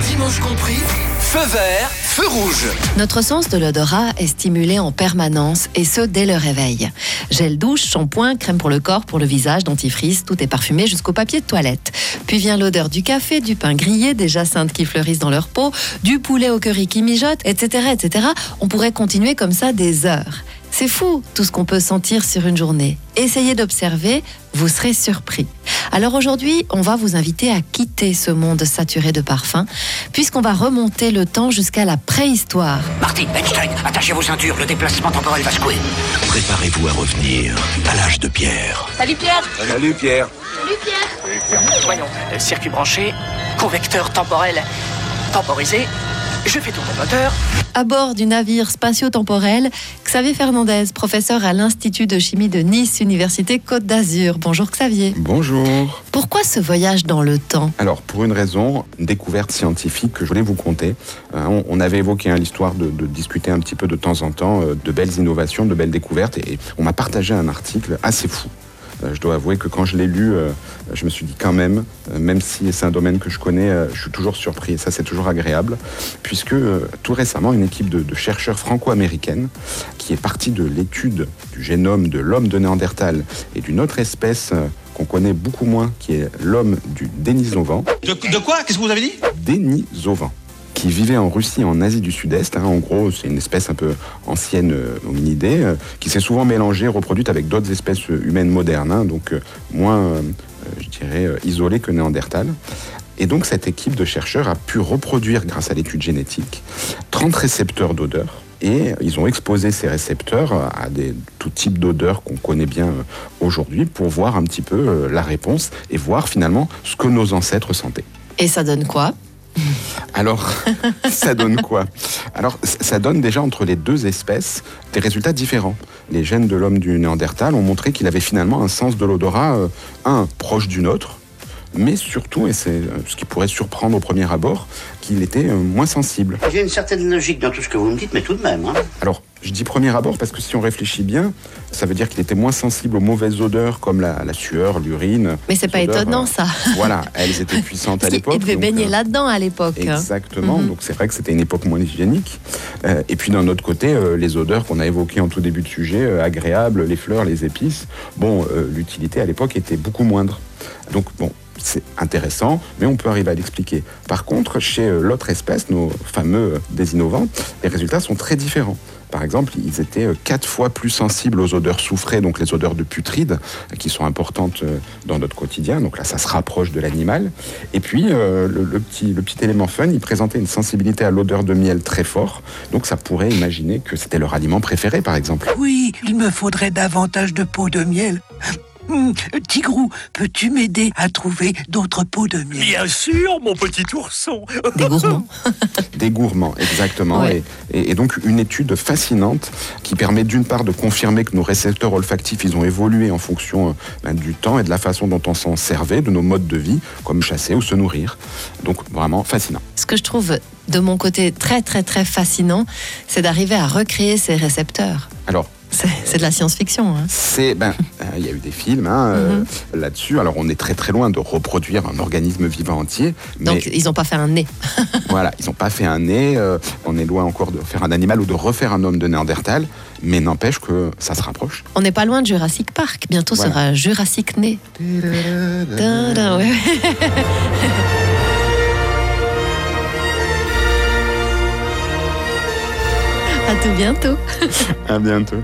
Dimanche compris, feu vert, feu rouge. Notre sens de l'odorat est stimulé en permanence et ce dès le réveil. Gel douche, shampoing, crème pour le corps, pour le visage, dentifrice, tout est parfumé jusqu'au papier de toilette. Puis vient l'odeur du café, du pain grillé, des jacinthes qui fleurissent dans leur peau, du poulet au curry qui mijote, etc., etc. On pourrait continuer comme ça des heures. C'est fou tout ce qu'on peut sentir sur une journée. Essayez d'observer, vous serez surpris. Alors aujourd'hui, on va vous inviter à quitter ce monde saturé de parfums, puisqu'on va remonter le temps jusqu'à la préhistoire. Martin, Einstein, attachez vos ceintures, le déplacement temporel va secouer. Préparez-vous à revenir à l'âge de pierre. Salut Pierre Salut Pierre Salut Pierre Voyons, circuit branché, convecteur temporel temporisé, je fais tourner le moteur. À bord du navire spatio-temporel, Xavier Fernandez, professeur à l'Institut de chimie de Nice, Université Côte d'Azur. Bonjour Xavier. Bonjour. Pourquoi ce voyage dans le temps? Alors, pour une raison, une découverte scientifique que je voulais vous conter. Euh, on, on avait évoqué hein, l'histoire de, de discuter un petit peu de temps en temps euh, de belles innovations, de belles découvertes, et on m'a partagé un article assez fou. Euh, Je dois avouer que quand je l'ai lu, euh, je me suis dit quand même, euh, même si c'est un domaine que je connais, je suis toujours surpris. Et ça, c'est toujours agréable, puisque tout récemment, une équipe de, de chercheurs franco-américaines qui est partie de l'étude du génome de l'homme de Néandertal et d'une autre espèce qu'on connaît beaucoup moins, qui est l'homme du Denisovan. De, de quoi? Qu'est-ce que vous avez dit? Denisovan qui vivait en Russie en Asie du Sud-Est. hein. En gros, c'est une espèce un peu ancienne euh, hominidée euh, qui s'est souvent mélangée, reproduite avec d'autres espèces humaines modernes, hein, donc euh, moins, euh, je dirais, isolée que Néandertal. Et donc cette équipe de chercheurs a pu reproduire, grâce à l'étude génétique, 30 récepteurs d'odeur. Et ils ont exposé ces récepteurs à des, tout type d'odeurs qu'on connaît bien aujourd'hui pour voir un petit peu la réponse et voir finalement ce que nos ancêtres sentaient. Et ça donne quoi? Alors, ça donne quoi? Alors, ça donne déjà entre les deux espèces des résultats différents. Les gènes de l'homme du Néandertal ont montré qu'il avait finalement un sens de l'odorat, euh, un, proche du nôtre, mais surtout, et c'est euh, ce qui pourrait surprendre au premier abord, qu'il était euh, moins sensible. J'ai une certaine logique dans tout ce que vous me dites, mais tout de même. Hein. Alors, je dis premier abord parce que si on réfléchit bien, ça veut dire qu'il était moins sensible aux mauvaises odeurs comme la, la sueur, l'urine. Mais c'est pas odeurs, étonnant euh, ça. Voilà, elles étaient puissantes à Parce l'époque. Il devait baigner là-dedans à l'époque. Exactement, Mhm. donc c'est vrai que c'était une époque moins hygiénique. Euh, et puis d'un autre côté, euh, les odeurs qu'on a évoquées en tout début de sujet, euh, agréables, les fleurs, les épices, bon, l'utilité à l'époque était beaucoup moindre. Donc bon, c'est intéressant, mais on peut arriver à l'expliquer. Par contre, chez l'autre espèce, nos fameux désinnovants, les résultats sont très différents. Par exemple, ils étaient euh, quatre fois plus sensibles aux odeurs soufrées, donc les odeurs de putride, euh, qui sont importantes euh, dans notre quotidien. Donc là, ça se rapproche de l'animal. Et puis, le, petit, élément fun, il présentait une sensibilité à l'odeur de miel très fort. Donc ça pourrait imaginer que c'était leur aliment préféré, par exemple. Oui, il me faudrait davantage de pots de miel. Hum, Tigrou, peux-tu m'aider à trouver d'autres pots de miel Bien sûr, mon petit ourson Des gourmands. Des gourmands, exactement. Ouais. Et, et- et donc une étude fascinante qui permet d'une part de confirmer que nos récepteurs olfactifs, ils ont évolué en fonction euh, ben, du temps et de la façon dont on s'en servait, de nos modes de vie, comme chasser ou se nourrir. Donc vraiment fascinant. Ce que je trouve de mon côté très très très fascinant, c'est d'arriver à recréer ces récepteurs. Alors, C'est de la science-fiction. hein. c'est ben, euh, il y a eu des films hein, euh, là-dessus. Alors on est très très loin de reproduire un organisme vivant entier, mais Donc ils n'ont pas fait un nez. voilà, ils n'ont pas fait un nez. euh, on est loin encore de faire un animal ou de refaire un homme de Néandertal, mais n'empêche que ça se rapproche. On n'est pas loin de Jurassic Park. Bientôt Voilà. sera Jurassic Né. À tout bientôt. À bientôt.